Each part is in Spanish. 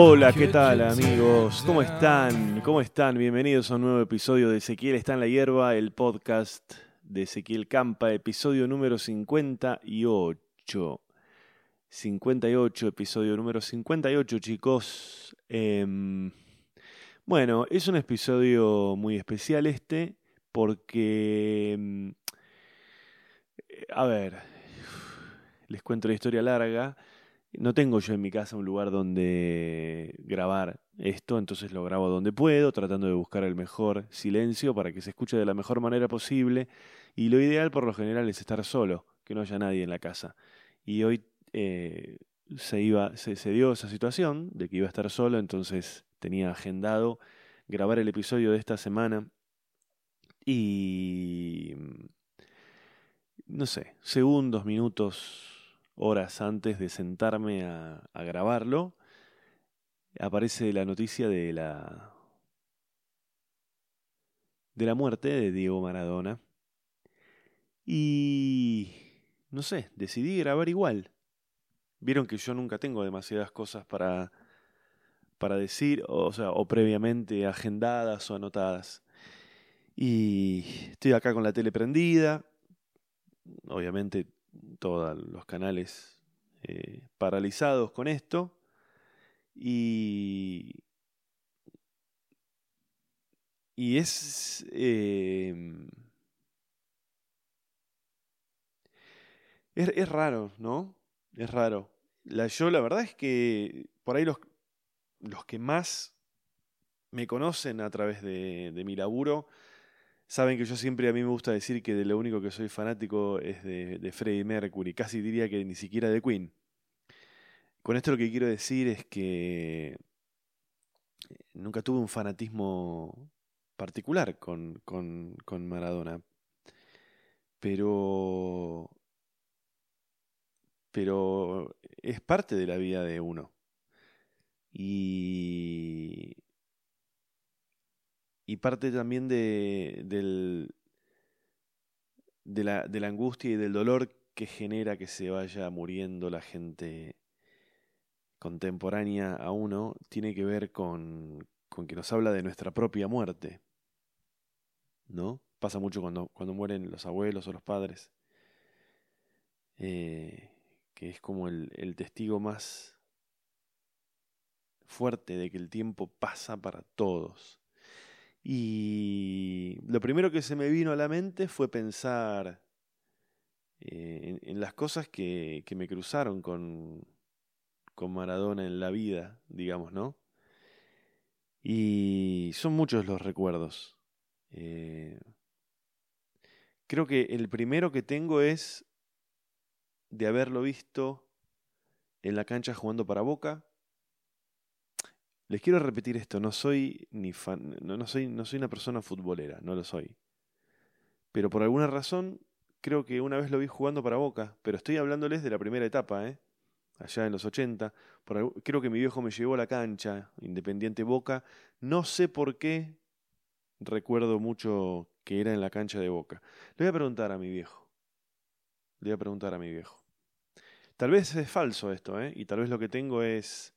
Hola, ¿qué tal amigos? ¿Cómo están? ¿Cómo están? Bienvenidos a un nuevo episodio de Ezequiel está en la hierba, el podcast de Ezequiel Campa, episodio número 58. 58, episodio número 58, chicos. Em, bueno, es un episodio muy especial este, porque... Em, a ver, les cuento la historia larga. No tengo yo en mi casa un lugar donde grabar esto, entonces lo grabo donde puedo, tratando de buscar el mejor silencio para que se escuche de la mejor manera posible. Y lo ideal por lo general es estar solo, que no haya nadie en la casa. Y hoy eh, se, iba, se, se dio esa situación de que iba a estar solo, entonces tenía agendado grabar el episodio de esta semana. Y no sé, segundos, minutos, horas antes de sentarme a, grabarlo, aparece la noticia de la de la muerte de Diego Maradona. Y no sé, decidí grabar igual. Vieron que yo nunca tengo demasiadas cosas para para decir, o sea, o previamente agendadas o anotadas. Y estoy acá con la tele prendida, obviamente todos los canales eh, paralizados con esto. Y, y es... Eh, es, es, raro, ¿no? Es raro. La, yo la verdad es que por ahí los, los que más me conocen a través de mi laburo Saben que yo siempre a mí me gusta decir que de lo único que soy fanático es de, de Freddie Mercury, casi diría que ni siquiera de Queen. Con esto lo que quiero decir es que nunca tuve un fanatismo particular con, con, con Maradona. Pero. Pero es parte de la vida de uno. Y y parte también de, la, angustia y del dolor que genera que se vaya muriendo la gente contemporánea a uno, tiene que ver con, con que nos habla de nuestra propia muerte. ¿No? Pasa mucho cuando, cuando mueren los abuelos o los padres. Eh, que es como el testigo más fuerte de que el tiempo pasa para todos. Y lo primero que se me vino a la mente fue pensar eh, en, las cosas que, que me cruzaron con, con Maradona en la vida, digamos, ¿no? Y son muchos los recuerdos. Eh, creo que el primero que tengo es de haberlo visto en la cancha jugando para Boca les quiero repetir esto, no soy ni fan, no, no, soy, no soy una persona futbolera, no lo soy. Pero por alguna razón creo que una vez lo vi jugando para Boca, pero estoy hablándoles de la primera etapa, ¿eh? allá en los 80. Por, creo que mi viejo me llevó a la cancha, Independiente Boca. No sé por qué recuerdo mucho que era en la cancha de Boca. Le voy a preguntar a mi viejo. Le voy a preguntar a mi viejo. Tal vez es falso esto, ¿eh? y tal vez lo que tengo es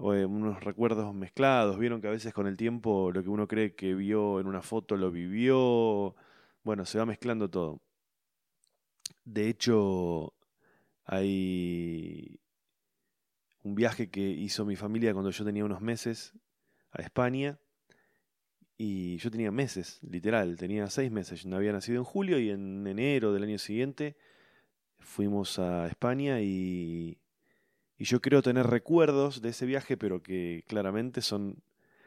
o unos recuerdos mezclados. Vieron que a veces con el tiempo lo que uno cree que vio en una foto lo vivió. Bueno, se va mezclando todo. De hecho, hay un viaje que hizo mi familia cuando yo tenía unos meses a España. Y yo tenía meses, literal, tenía seis meses. Yo había nacido en julio y en enero del año siguiente fuimos a España y y yo creo tener recuerdos de ese viaje, pero que claramente son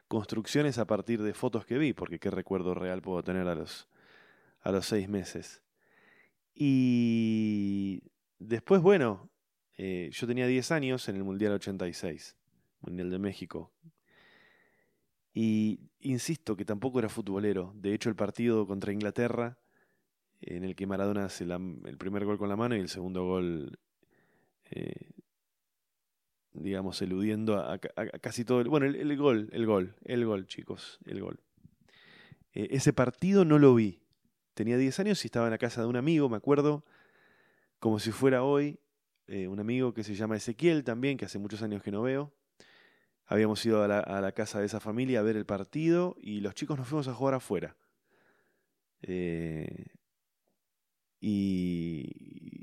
construcciones a partir de fotos que vi, porque qué recuerdo real puedo tener a los, a los seis meses. Y después, bueno, eh, yo tenía 10 años en el Mundial 86, Mundial de México. Y insisto que tampoco era futbolero. De hecho, el partido contra Inglaterra, en el que Maradona hace el primer gol con la mano y el segundo gol eh, digamos, eludiendo a, casi todo. El, bueno, el, gol, el gol, el gol, chicos, el gol. Eh, ese partido no lo vi. Tenía 10 años y estaba en la casa de un amigo, me acuerdo, como si fuera hoy, eh, un amigo que se llama Ezequiel también, que hace muchos años que no veo. habíamos ido a la, a la casa de esa familia a ver el partido y los chicos nos fuimos a jugar afuera. Eh, y,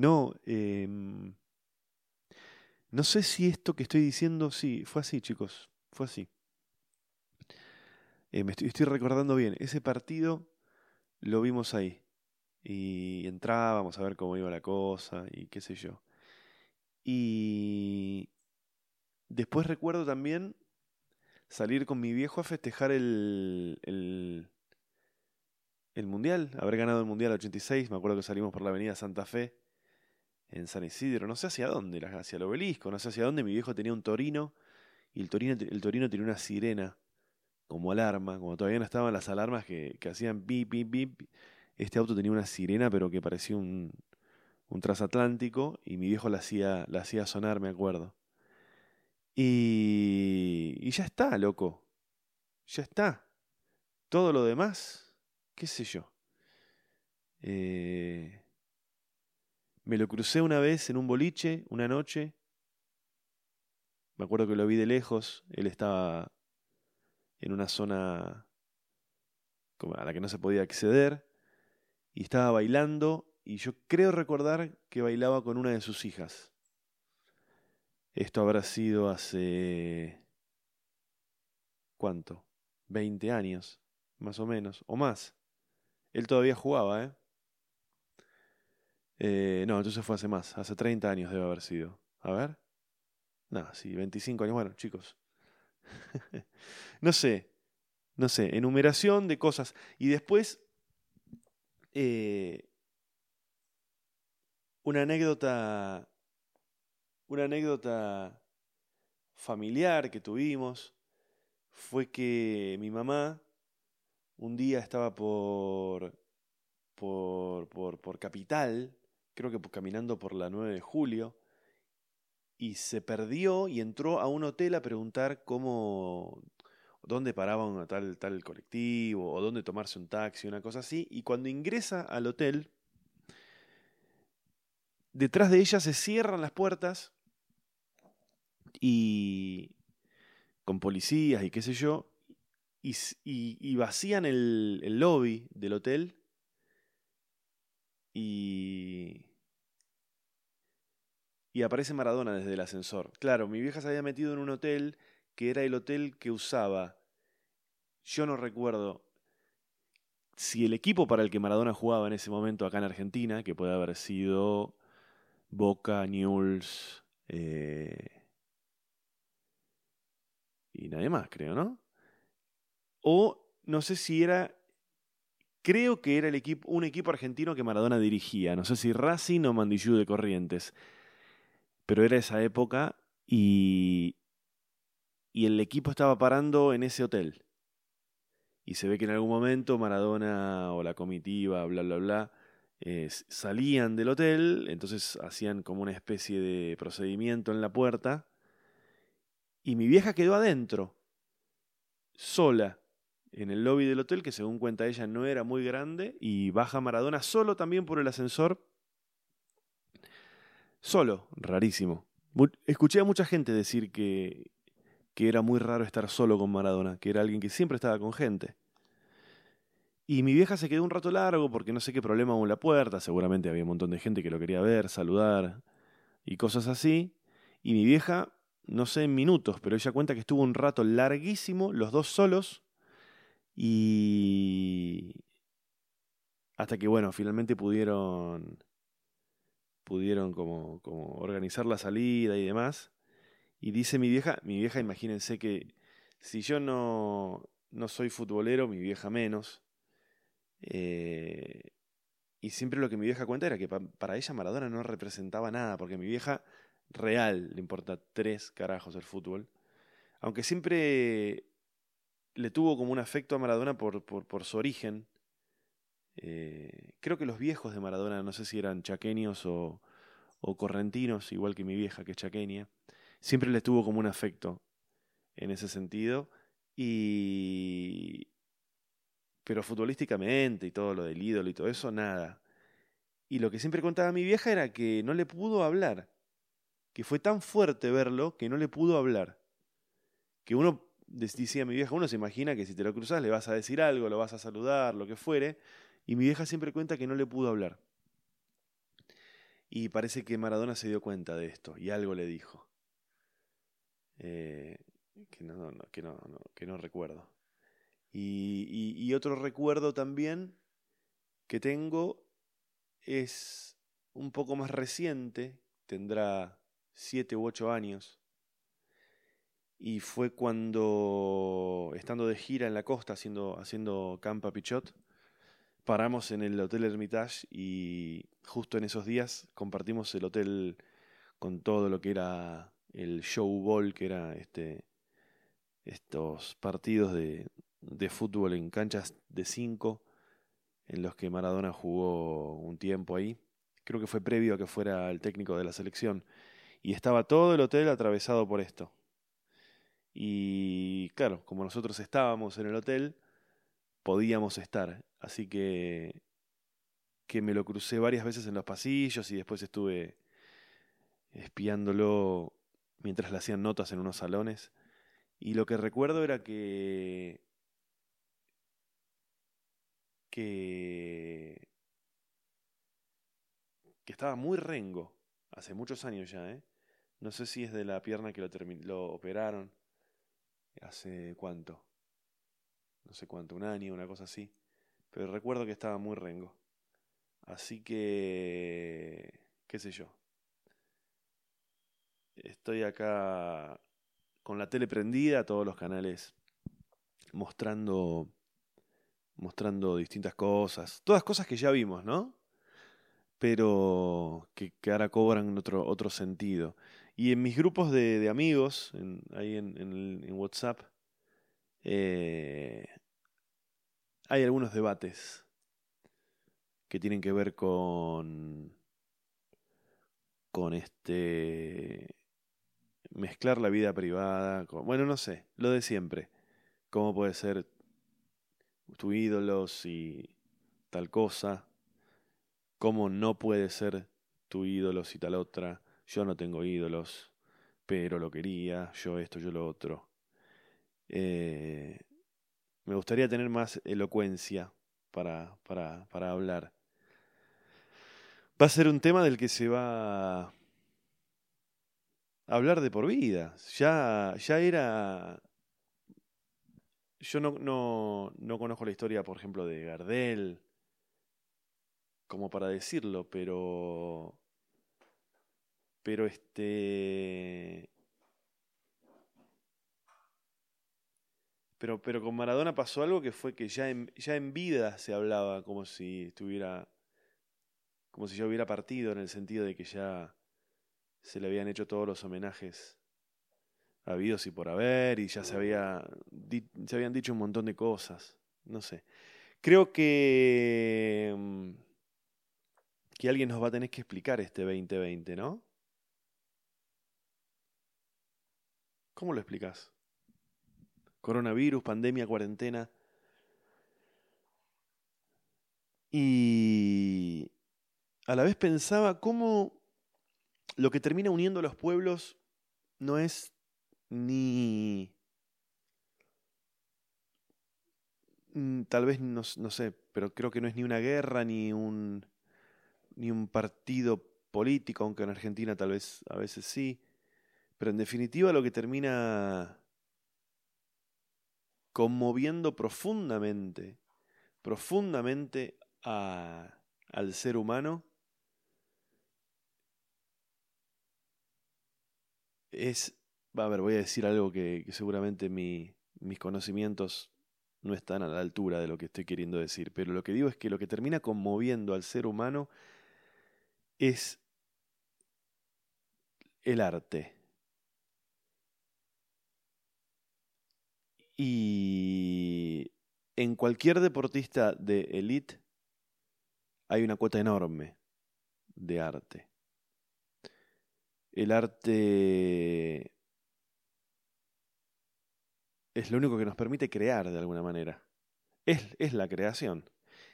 no, em, no sé si esto que estoy diciendo, sí, fue así, chicos, fue así. Eh, me estoy, estoy recordando bien, ese partido lo vimos ahí. Y entrábamos a ver cómo iba la cosa y qué sé yo. Y después recuerdo también salir con mi viejo a festejar el, el, el Mundial, haber ganado el Mundial 86. Me acuerdo que salimos por la avenida Santa Fe en San Isidro, no sé hacia dónde, hacia el obelisco, no sé hacia dónde. Mi viejo tenía un torino y el torino, el torino tenía una sirena como alarma, como todavía no estaban las alarmas que, que hacían bip, bip, bip. Este auto tenía una sirena, pero que parecía un, un transatlántico, y mi viejo la hacía, la hacía sonar, me acuerdo. Y, y ya está, loco. Ya está. Todo lo demás, qué sé yo. Eh, me lo crucé una vez en un boliche, una noche. Me acuerdo que lo vi de lejos. Él estaba en una zona a la que no se podía acceder. Y estaba bailando. Y yo creo recordar que bailaba con una de sus hijas. Esto habrá sido hace... ¿Cuánto? 20 años, más o menos, o más. Él todavía jugaba, ¿eh? ¿Eh? no, entonces fue hace más, hace 30 años debe haber sido. A ver. No, sí, 25 años. Bueno, chicos. no sé, no sé, enumeración de cosas. Y después, eh, una anécdota, una anécdota familiar que tuvimos fue que mi mamá un día estaba por, por, por, por Capital, creo que caminando por la 9 de julio, y se perdió y entró a un hotel a preguntar cómo, dónde paraba un tal, colectivo o dónde tomarse un taxi, una cosa así, y cuando ingresa al hotel, detrás de ella se cierran las puertas y con policías y qué sé yo, y, y, vacían el, el lobby del hotel y y aparece Maradona desde el ascensor. Claro, mi vieja se había metido en un hotel que era el hotel que usaba, yo no recuerdo si el equipo para el que Maradona jugaba en ese momento acá en Argentina, que puede haber sido Boca, Newell's eh, y nadie más, creo, ¿no? O no sé si era, creo que era un equipo argentino que Maradona dirigía, no sé si Racing o Mandillú de Corrientes pero era esa época y, y el equipo estaba parando en ese hotel. Y se ve que en algún momento Maradona o la comitiva, bla, bla, bla, eh, salían del hotel, entonces hacían como una especie de procedimiento en la puerta. Y mi vieja quedó adentro, sola, en el lobby del hotel, que según cuenta ella no era muy grande, y baja Maradona solo también por el ascensor Solo, rarísimo. Escuché a mucha gente decir que, que era muy raro estar solo con Maradona, que era alguien que siempre estaba con gente. Y mi vieja se quedó un rato largo porque no sé qué problema hubo en la puerta, seguramente había un montón de gente que lo quería ver, saludar y cosas así. Y mi vieja, no sé en minutos, pero ella cuenta que estuvo un rato larguísimo, los dos solos, y... hasta que, bueno, finalmente pudieron pudieron como, como organizar la salida y demás. Y dice mi vieja, mi vieja, imagínense que si yo no, no soy futbolero, mi vieja menos. Eh, y siempre lo que mi vieja cuenta era que para ella Maradona no representaba nada, porque mi vieja real le importa tres carajos el fútbol. Aunque siempre le tuvo como un afecto a Maradona por, por, por su origen, eh, creo que los viejos de Maradona, no sé si eran chaqueños o, o correntinos, igual que mi vieja que es chaqueña, siempre les tuvo como un afecto en ese sentido. Y, pero futbolísticamente y todo lo del ídolo y todo eso, nada. Y lo que siempre contaba mi vieja era que no le pudo hablar, que fue tan fuerte verlo que no le pudo hablar. Que uno, decía mi vieja, uno se imagina que si te lo cruzas le vas a decir algo, lo vas a saludar, lo que fuere, y mi vieja siempre cuenta que no le pudo hablar. Y parece que Maradona se dio cuenta de esto y algo le dijo. Eh, que, no, que, no, que no recuerdo. Y, otro recuerdo también que tengo es un poco más reciente, tendrá siete u ocho años, y fue cuando, estando de gira en la costa, haciendo, haciendo Campa Pichot, paramos en el Hotel Hermitage y justo en esos días compartimos el hotel con todo lo que era el show ball, que era este, estos partidos de, de fútbol en canchas de 5 en los que Maradona jugó un tiempo ahí. Creo que fue previo a que fuera el técnico de la selección. Y estaba todo el hotel atravesado por esto. Y claro, como nosotros estábamos en el hotel, podíamos estar. Así que, que me lo crucé varias veces en los pasillos y después estuve espiándolo mientras le hacían notas en unos salones. Y lo que recuerdo era que que, que estaba muy rengo, hace muchos años ya, ¿eh? No sé si es de la pierna que lo, lo operaron, hace cuánto, no sé cuánto, un año, una cosa así, pero recuerdo que estaba muy rengo. Así que, qué sé yo. Estoy acá con la tele prendida, todos los canales mostrando mostrando distintas cosas, todas cosas que ya vimos, ¿no? Pero que, ahora cobran otro, otro sentido. Y en mis grupos de, amigos, ahí en, WhatsApp, eh, hay algunos debates que tienen que ver con con este mezclar la vida privada, con, bueno, no sé, lo de siempre. ¿Cómo puede ser tu ídolo si tal cosa, cómo no puede ser tu ídolo si tal otra, yo no tengo ídolos, pero lo quería, yo esto, yo lo otro. Eh, me gustaría tener más elocuencia para, para, para hablar. Va a ser un tema del que se va a hablar de por vida. Ya, ya era yo no, no, no conozco la historia, por ejemplo, de Gardel, como para decirlo, pero. Pero este. Pero, pero con Maradona pasó algo que fue que ya en, ya en vida se hablaba como si estuviera. como si ya hubiera partido, en el sentido de que ya se le habían hecho todos los homenajes habidos y por haber, y ya se, había, se habían dicho un montón de cosas. No sé. Creo que, mm, que alguien nos va a tener que explicar este 2020, ¿no? ¿Cómo lo explicas? Coronavirus, pandemia, cuarentena. Y a la vez pensaba cómo lo que termina uniendo a los pueblos no es ni... Mm, tal vez, no, no, sé, pero creo que no es ni una guerra, ni un, ni un partido político, aunque en Argentina tal vez a veces sí. Pero en definitiva lo que termina conmoviendo profundamente, profundamente al ser humano es a ver, voy a decir algo que, seguramente mis conocimientos no están a la altura de lo que estoy queriendo decir, pero lo que digo es que lo que termina conmoviendo al ser humano es el arte. Y en cualquier deportista de élite hay una cuota enorme de arte. El arte es lo único que nos permite crear de alguna manera. es, es la creación.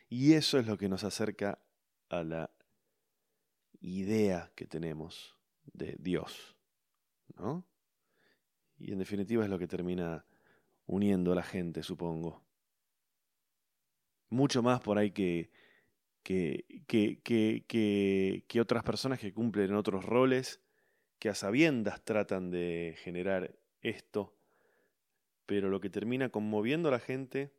Y eso es lo que nos acerca a la idea que tenemos de Dios. ¿No? Y en definitiva es lo que termina uniendo a la gente, supongo. Mucho más por ahí que, que, que, que, que otras personas que cumplen otros roles, que a sabiendas tratan de generar esto, pero lo que termina conmoviendo a la gente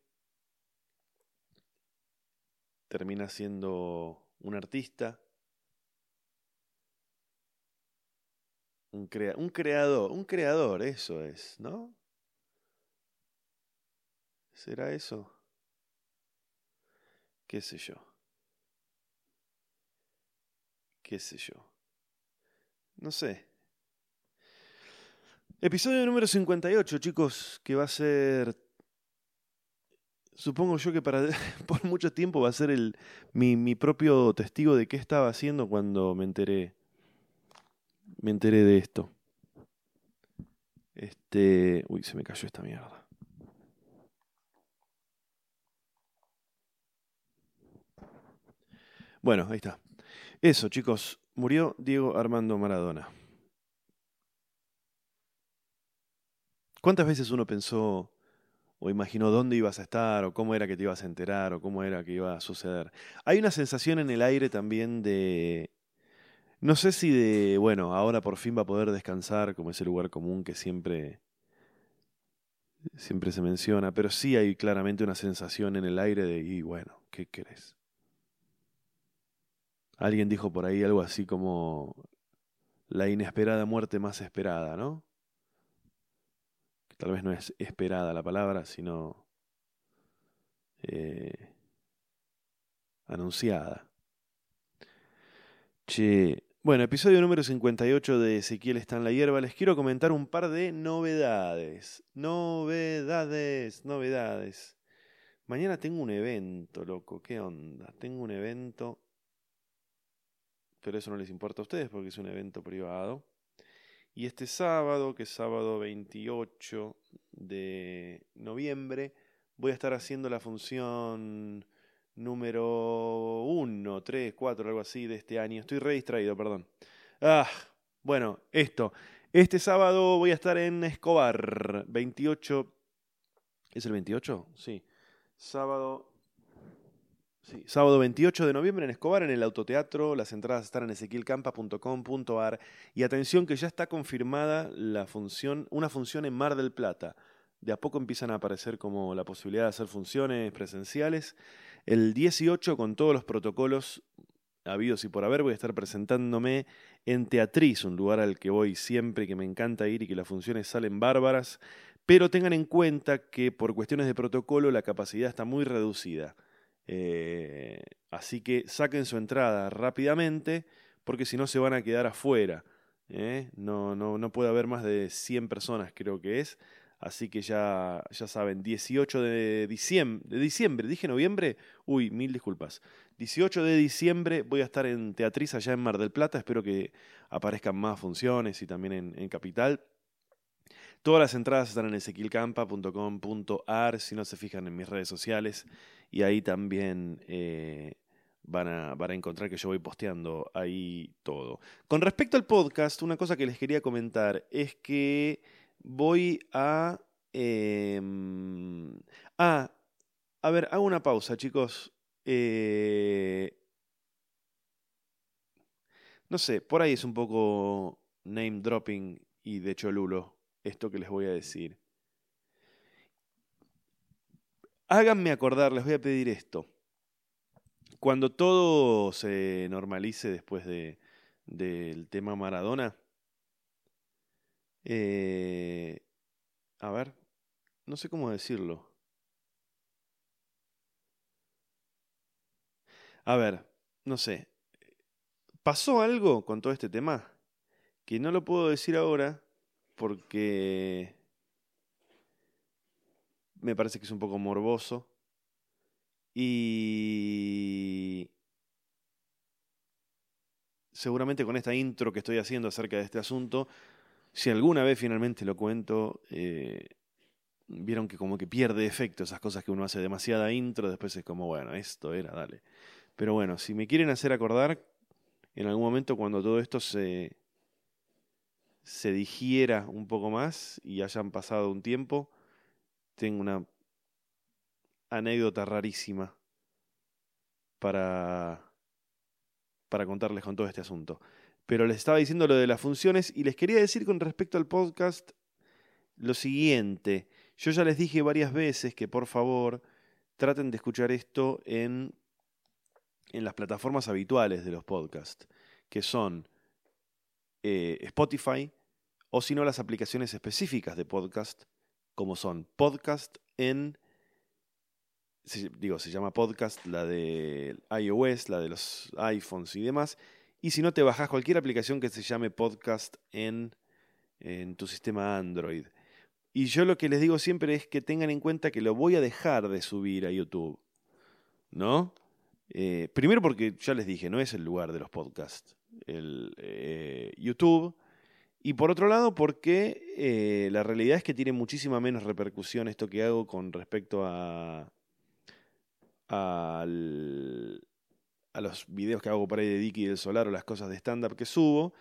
termina siendo un artista, un, un creador, un creador, eso es, ¿no? ¿Será eso? ¿Qué sé yo? ¿Qué sé yo? No sé. Episodio número 58, chicos, que va a ser supongo yo que para por mucho tiempo va a ser el, mi, mi, propio testigo de qué estaba haciendo cuando me enteré. Me enteré de esto. Este. Uy, se me cayó esta mierda. Bueno, ahí está. Eso, chicos. Murió Diego Armando Maradona. ¿Cuántas veces uno pensó o imaginó dónde ibas a estar, o cómo era que te ibas a enterar, o cómo era que iba a suceder. Hay una sensación en el aire también de, no sé si de, bueno, ahora por fin va a poder descansar, como ese lugar común que siempre, siempre se menciona, pero sí hay claramente una sensación en el aire de, y bueno, ¿qué querés? Alguien dijo por ahí algo así como la inesperada muerte más esperada, ¿no? tal vez no es esperada la palabra, sino eh, anunciada. Che, bueno, episodio número 58 de Ezequiel está en la hierba. Les quiero comentar un par de novedades. Novedades, novedades. Mañana tengo un evento, loco. ¿Qué onda? Tengo un evento. Pero eso no les importa a ustedes porque es un evento privado. Y este sábado, que es sábado 28 de noviembre, voy a estar haciendo la función número 1, 3, 4, algo así de este año. Estoy re distraído, perdón. Ah, bueno, esto. Este sábado voy a estar en Escobar, 28. ¿Es el 28? Sí. Sábado Sábado 28 de noviembre en Escobar, en el Autoteatro. Las entradas están en ezequielcampa.com.ar. Y atención que ya está confirmada la función, una función en Mar del Plata. De a poco empiezan a aparecer como la posibilidad de hacer funciones presenciales. El 18, con todos los protocolos habidos y por haber, voy a estar presentándome en Teatriz, un lugar al que voy siempre, que me encanta ir y que las funciones salen bárbaras. Pero tengan en cuenta que por cuestiones de protocolo la capacidad está muy reducida. Eh, así que saquen su entrada rápidamente porque si no se van a quedar afuera. ¿eh? No, no, no puede haber más de 100 personas creo que es. Así que ya, ya saben, 18 de diciembre, de diciembre, dije noviembre, uy, mil disculpas. 18 de diciembre voy a estar en Teatriz allá en Mar del Plata, espero que aparezcan más funciones y también en, en Capital. Todas las entradas están en ezequielcampa.com.ar si no se fijan en mis redes sociales y ahí también eh, van, a, van, a, encontrar que yo voy posteando ahí todo. Con respecto al podcast, una cosa que les quería comentar es que voy a... Eh, ah, a ver, hago una pausa, chicos. Eh, no sé, por ahí es un poco name dropping y de cholulo esto que les voy a decir. Háganme acordar, les voy a pedir esto. Cuando todo se normalice después de, del tema Maradona, eh, a ver, no sé cómo decirlo. A ver, no sé. ¿Pasó algo con todo este tema? Que no lo puedo decir ahora porque me parece que es un poco morboso. Y seguramente con esta intro que estoy haciendo acerca de este asunto, si alguna vez finalmente lo cuento, eh, vieron que como que pierde efecto esas cosas que uno hace demasiada intro, después es como, bueno, esto era, dale. Pero bueno, si me quieren hacer acordar, en algún momento cuando todo esto se, se digiera un poco más y hayan pasado un tiempo, tengo una anécdota rarísima para, para contarles con todo este asunto. Pero les estaba diciendo lo de las funciones y les quería decir con respecto al podcast lo siguiente. Yo ya les dije varias veces que por favor traten de escuchar esto en, en las plataformas habituales de los podcasts, que son eh, Spotify o si no las aplicaciones específicas de podcast, como son podcast en, digo, se llama podcast, la de iOS, la de los iPhones y demás, y si no te bajas cualquier aplicación que se llame podcast en, en tu sistema Android. Y yo lo que les digo siempre es que tengan en cuenta que lo voy a dejar de subir a YouTube. ¿No? Eh, primero porque ya les dije, no es el lugar de los podcasts. El, eh, YouTube. Y por otro lado, porque eh, la realidad es que tiene muchísima menos repercusión esto que hago con respecto a, a los videos que hago por ahí de Dicky del Solar o las cosas de stand-up que subo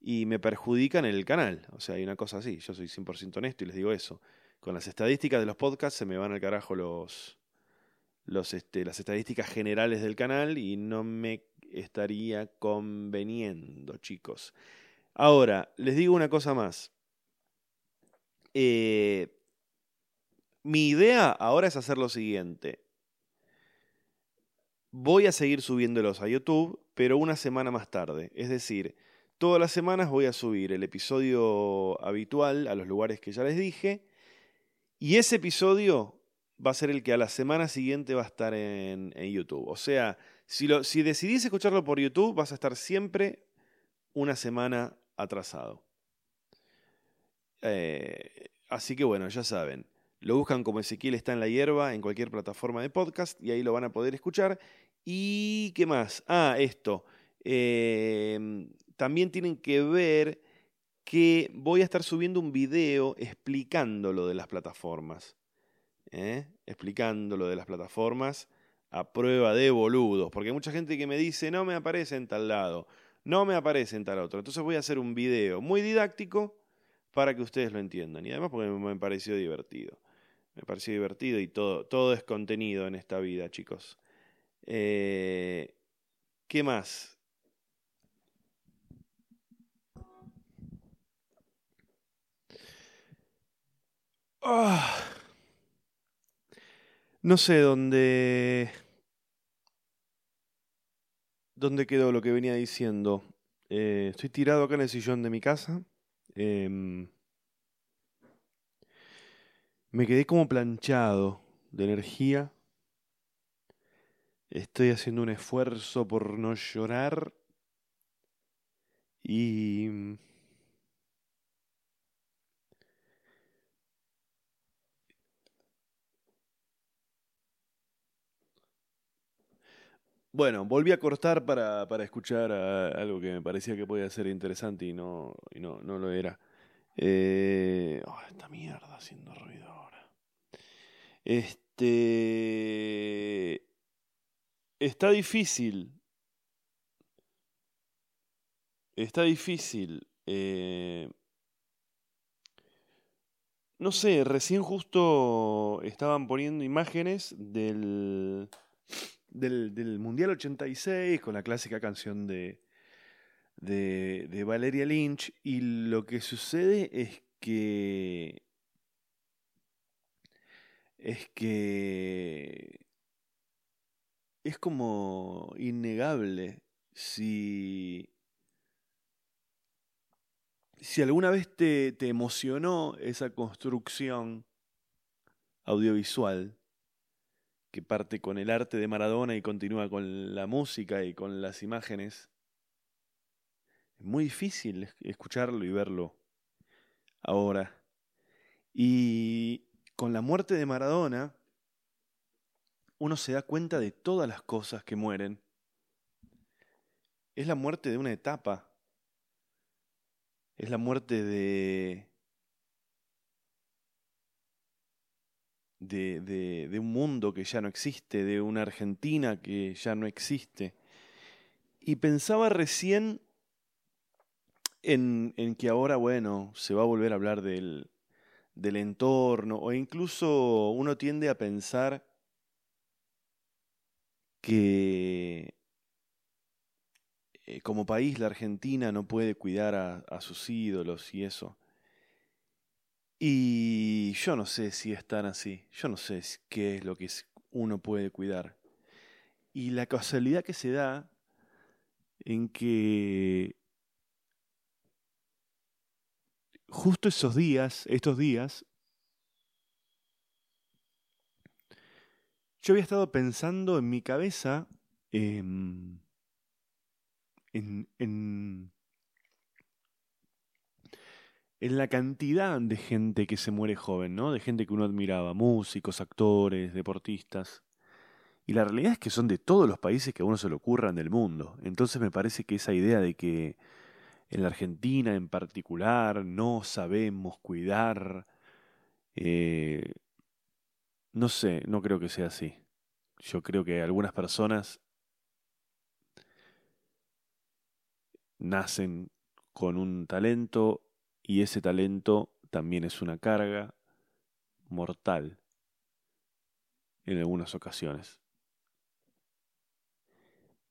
y me perjudican el canal. O sea, hay una cosa así. Yo soy 100% honesto y les digo eso. Con las estadísticas de los podcasts se me van al carajo los, los, este, las estadísticas generales del canal y no me estaría conveniendo, chicos. Ahora, les digo una cosa más. Eh, mi idea ahora es hacer lo siguiente. Voy a seguir subiéndolos a YouTube, pero una semana más tarde. Es decir, Todas las semanas voy a subir el episodio habitual a los lugares que ya les dije. Y ese episodio va a ser el que a la semana siguiente va a estar en, YouTube. O sea, si, si decidís escucharlo por YouTube, vas a estar siempre una semana atrasado. Eh, así que bueno, ya saben. Lo buscan como Ezequiel está en la hierba en cualquier plataforma de podcast y ahí lo van a poder escuchar. ¿Y qué más? Ah, esto. Eh, también tienen que ver que voy a estar subiendo un video explicando lo de las plataformas. ¿eh? Explicando lo de las plataformas a prueba de boludos. Porque hay mucha gente que me dice, no me aparece en tal lado, no me aparece en tal otro. Entonces voy a hacer un video muy didáctico para que ustedes lo entiendan. Y además porque me pareció divertido. Me pareció divertido y todo, todo es contenido en esta vida, chicos. Eh, ¿Qué más? Ah. No sé dónde. ¿Dónde quedó lo que venía diciendo? Eh, estoy tirado acá en el sillón de mi casa. Em, me quedé como planchado de energía. Estoy haciendo un esfuerzo por no llorar. Y Bueno, volví a cortar para, para escuchar algo que me parecía que podía ser interesante y no, no, no lo era. Eh, oh, esta mierda haciendo ruido ahora. Este. Está difícil. Está difícil. Eh, no sé, recién justo estaban poniendo imágenes del del, Mundial 86 con la clásica canción de, de, Valeria Lynch y lo que sucede es que es que es como innegable si si alguna vez te, te emocionó esa construcción audiovisual que parte con el arte de Maradona y continúa con la música y con las imágenes. Es muy difícil escucharlo y verlo ahora. Y con la muerte de Maradona, uno se da cuenta de todas las cosas que mueren. Es la muerte de una etapa. Es la muerte de de, de, un mundo que ya no existe, de una Argentina que ya no existe. Y pensaba recién en, en, que ahora, bueno, se va a volver a hablar del, del entorno, o incluso uno tiende a pensar que eh, como país la Argentina no puede cuidar a, a, sus ídolos y eso. Y yo no sé si es tan así, yo no sé qué es lo que uno puede cuidar. Y la casualidad que se da en que justo esos días, estos días, yo había estado pensando en mi cabeza eh, en, en, en, la cantidad de gente que se muere joven, ¿no? De gente que uno admiraba, músicos, actores, deportistas. Y la realidad es que son de todos los países que a uno se le ocurran del mundo. Entonces me parece que esa idea de que en la Argentina en particular no sabemos cuidar, eh, no sé, no creo que sea así. Yo creo que algunas personas nacen con un talento y ese talento también es una carga mortal en algunas ocasiones.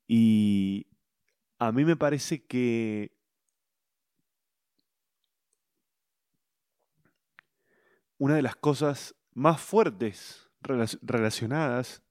Y a mí me parece que una de las cosas más fuertes relacionadas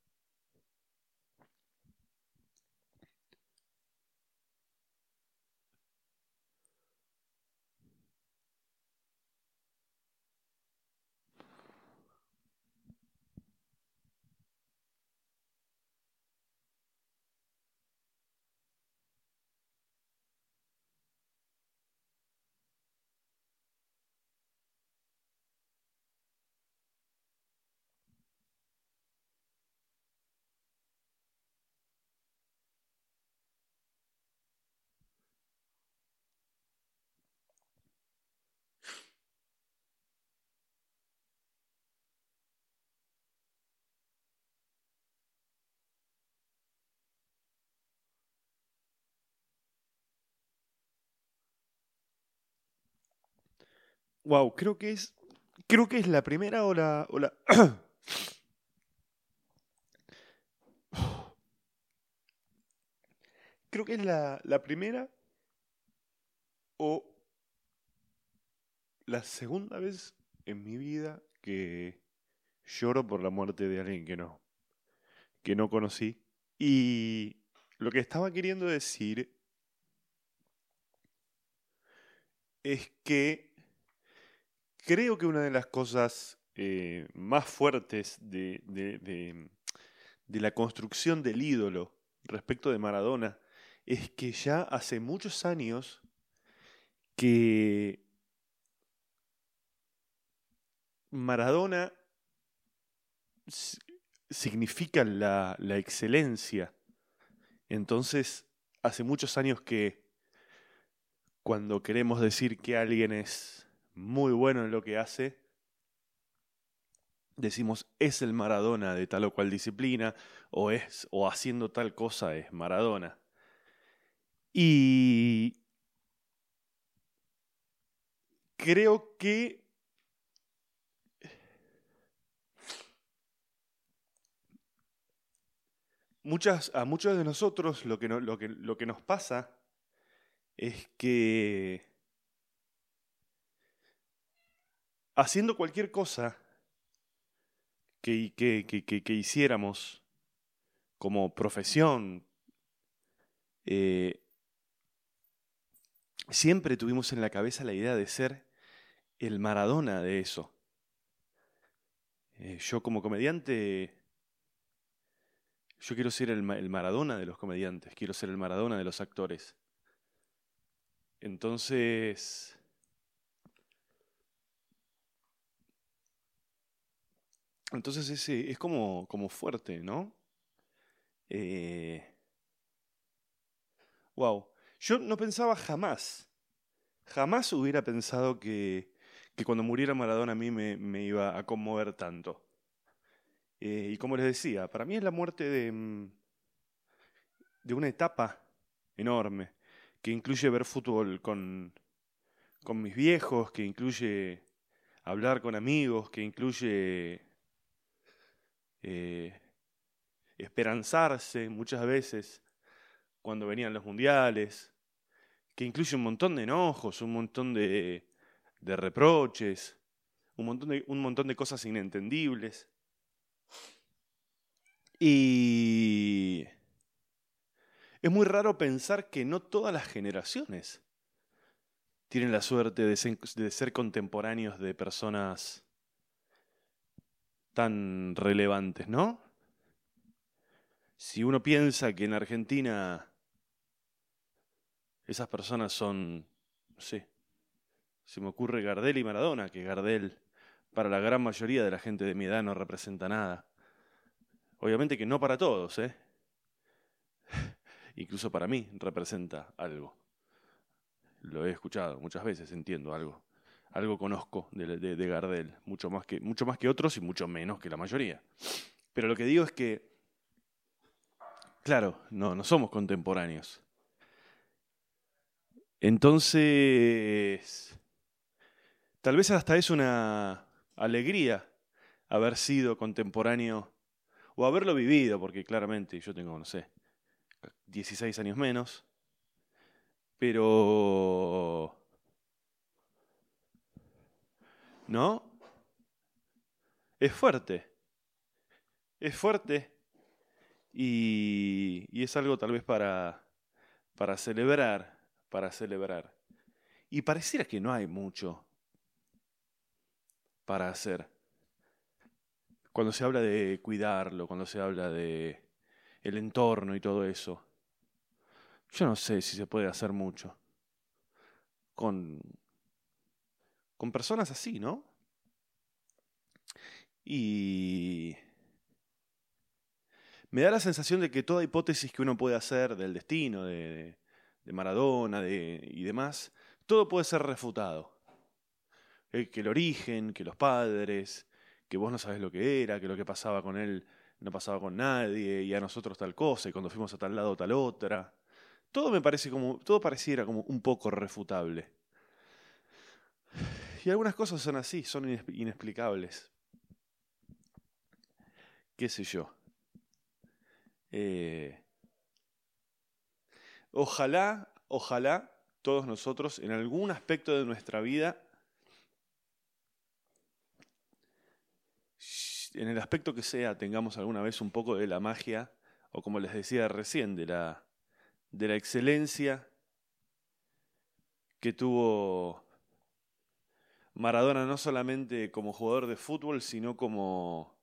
Wow, creo que es. Creo que es la primera o la. Creo que es la, la primera o la segunda vez en mi vida que lloro por la muerte de alguien que no, que no conocí. Y lo que estaba queriendo decir es que creo que una de las cosas eh, más fuertes de, la construcción del ídolo respecto de Maradona es que ya hace muchos años que Maradona significa la excelencia. Entonces, hace muchos años que cuando queremos decir que alguien es muy bueno en lo que hace, decimos es el Maradona de tal o cual disciplina o es o haciendo tal cosa es Maradona. Y creo que muchas a muchos de nosotros lo que, no, lo que, lo que nos pasa es que haciendo cualquier cosa que, que, que, que hiciéramos como profesión, eh, siempre tuvimos en la cabeza la idea de ser el Maradona de eso. Eh, yo como comediante, yo quiero ser el, el Maradona de los comediantes, quiero ser el Maradona de los actores. Entonces, Entonces es como, fuerte, ¿no? Eh... Wow. Yo no pensaba jamás, jamás hubiera pensado que, cuando muriera Maradona a mí me, iba a conmover tanto. Eh, y como les decía, para mí es la muerte de, mm, de una etapa enorme, que incluye ver fútbol con mis viejos, que incluye hablar con amigos, que incluye eh, esperanzarse muchas veces cuando venían los mundiales, que incluye un montón de enojos, un montón de, de reproches, un montón de, un montón de cosas inentendibles. Y es muy raro pensar que no todas las generaciones tienen la suerte de ser, contemporáneos de personas tan relevantes, ¿no? Si uno piensa que en Argentina esas personas son, no sé, se me ocurre Gardel y Maradona, que Gardel para la gran mayoría de la gente de mi edad no representa nada. Obviamente que no para todos, ¿eh? Incluso para mí representa algo. Lo he escuchado muchas veces, entiendo algo. Algo conozco de, de, Gardel, mucho más, que, mucho más que otros y mucho menos que la mayoría. Pero lo que digo es que, claro, no, no somos contemporáneos. Entonces, tal vez hasta es una alegría haber sido contemporáneo o haberlo vivido, porque claramente yo tengo, no sé, 16 años menos, pero... ¿No? Es fuerte. Es fuerte. Y, es algo tal vez para, para celebrar, para celebrar. Y pareciera que no hay mucho para hacer. Cuando se habla de cuidarlo, cuando se habla de el entorno y todo eso. Yo no sé si se puede hacer mucho con, con personas así, ¿no? Y me da la sensación de que toda hipótesis que uno puede hacer del destino, de, Maradona y demás, todo puede ser refutado. Eh, que el origen, que los padres, que vos no sabés lo que era, que lo que pasaba con él no pasaba con nadie, y a nosotros tal cosa, y cuando fuimos a tal lado tal otra. Todo me parece como, todo pareciera como un poco refutable. Y algunas cosas son así, son inexplicables. ¿Qué sé yo? Eh, ojalá, ojalá todos nosotros en algún aspecto de nuestra vida en el aspecto que sea, tengamos alguna vez un poco de la magia, o como les decía recién, de la, de la excelencia que tuvo Maradona no solamente como jugador de fútbol, sino como,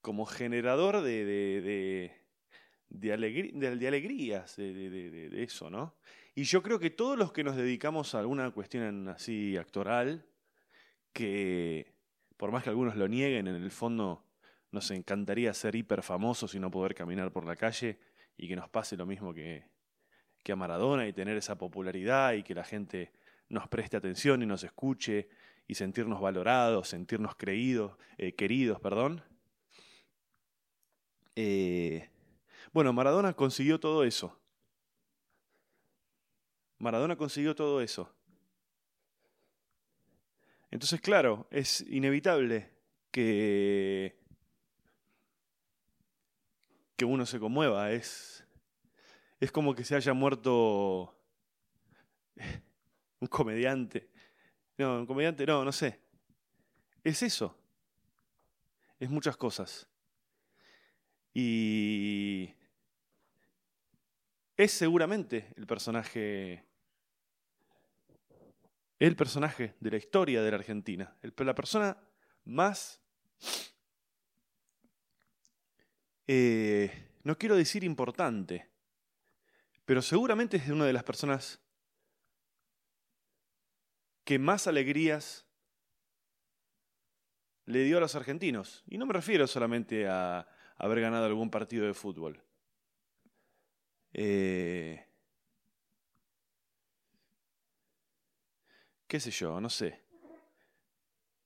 como generador de, de, de, de, alegrías, de, eso, ¿no? Y yo creo que todos los que nos dedicamos a alguna cuestión así actoral, que por más que algunos lo nieguen, en el fondo nos encantaría ser hiper famosos y no poder caminar por la calle y que nos pase lo mismo que, que a Maradona y tener esa popularidad y que la gente nos preste atención y nos escuche y sentirnos valorados, sentirnos creídos, eh, queridos, perdón. Eh, bueno, Maradona consiguió todo eso. Maradona consiguió todo eso. Entonces, claro, es inevitable que, que uno se conmueva. Es, es como que se haya muerto un comediante. No, un comediante, no, no sé. Es eso. Es muchas cosas. Y es seguramente el personaje el personaje de la historia de la Argentina, la persona más, eh, no quiero decir importante, pero seguramente es una de las personas que más alegrías le dio a los argentinos. Y no me refiero solamente a haber ganado algún partido de fútbol. Eh, qué sé yo, no sé.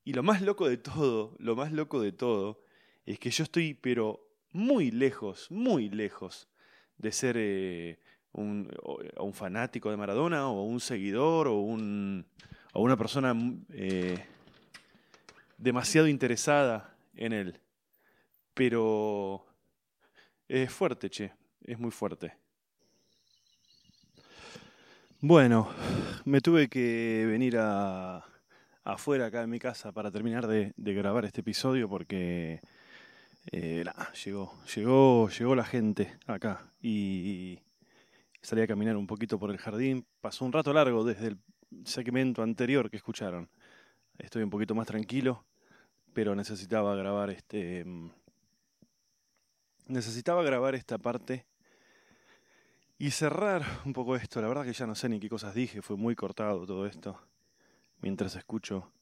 Y lo más loco de todo, lo más loco de todo, es que yo estoy, pero muy lejos, muy lejos de ser eh, un, un, fanático de Maradona o un seguidor o, un, o una persona eh, demasiado interesada en él. Pero es fuerte, che, es muy fuerte. Bueno, me tuve que venir a, afuera acá en mi casa para terminar de, grabar este episodio porque eh, llegó, llegó, llegó la gente acá y salí a caminar un poquito por el jardín. Pasó un rato largo desde el segmento anterior que escucharon. Estoy un poquito más tranquilo, pero necesitaba grabar este. Mm, necesitaba grabar esta parte y cerrar un poco esto. La verdad que ya no sé ni qué cosas dije, fue muy cortado todo esto mientras escucho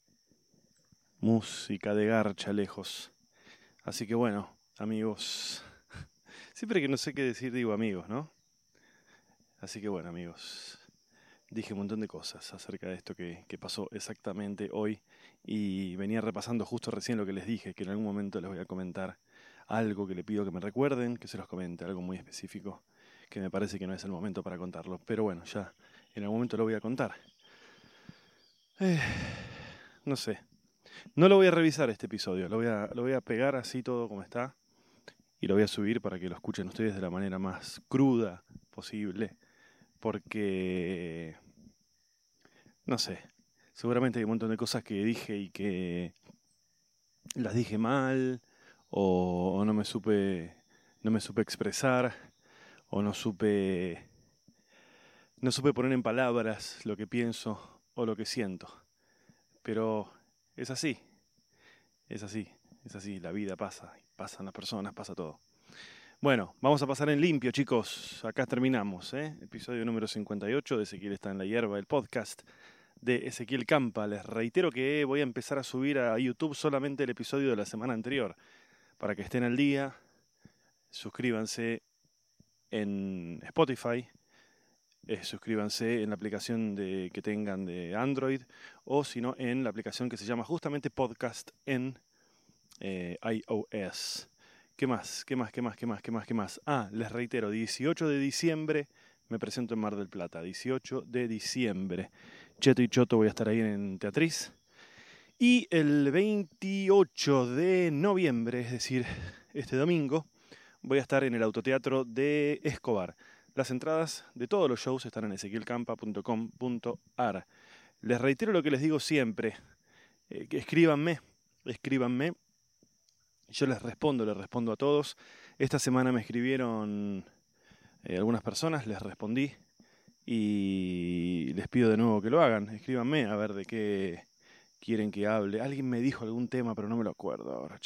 música de garcha lejos. Así que bueno, amigos, siempre que no sé qué decir digo amigos, ¿no? Así que bueno, amigos, dije un montón de cosas acerca de esto que, pasó exactamente hoy y venía repasando justo recién lo que les dije, que en algún momento les voy a comentar algo que le pido que me recuerden, que se los comente, algo muy específico, que me parece que no es el momento para contarlo. Pero bueno, ya en algún momento lo voy a contar. Eh, no sé. No lo voy a revisar este episodio, lo voy, a, lo voy a pegar así todo como está y lo voy a subir para que lo escuchen ustedes de la manera más cruda posible, porque, no sé, seguramente hay un montón de cosas que dije y que las dije mal o, no me supe no me supe expresar o no supe no supe poner en palabras lo que pienso o lo que siento. Pero es así, es así, es así, la vida pasa, pasan las personas, pasa todo. Bueno, vamos a pasar en limpio, chicos. Acá terminamos, ¿eh? Episodio número 58 de Ezequiel está en la hierba, el podcast de Ezequiel Campa. Les reitero que voy a empezar a subir a YouTube solamente el episodio de la semana anterior, para que estén al día. Suscríbanse en Spotify, eh, suscríbanse en la aplicación de, que tengan de Android o si no en la aplicación que se llama justamente Podcast en eh, iOS. ¿Qué más? ¿Qué más? ¿Qué más? ¿Qué más? ¿Qué más? ¿Qué más? Ah, les reitero, 18 de diciembre me presento en Mar del Plata. 18 de diciembre. Cheto y Choto voy a estar ahí en Teatriz. Y el 28 de noviembre, es decir, este domingo, voy a estar en el autoteatro de Escobar. Las entradas de todos los shows están en ezequielcampa.com.ar. Les reitero lo que les digo siempre. Eh, escríbanme, escríbanme. Yo les respondo, les respondo a todos. Esta semana me escribieron eh, algunas personas, les respondí y les pido de nuevo que lo hagan. Escríbanme a ver de qué quieren que hable. Alguien me dijo algún tema, pero no me lo acuerdo ahora.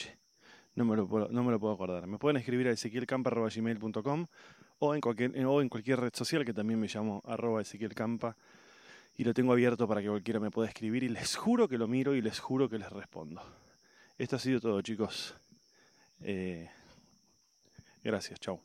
No me lo puedo, no me lo puedo acordar. Me pueden escribir a ezequielcampa.gmail.com o en, cualquier, o en cualquier red social que también me llamo arroba Ezequiel Campa y lo tengo abierto para que cualquiera me pueda escribir y les juro que lo miro y les juro que les respondo. Esto ha sido todo chicos. Eh, gracias, chao.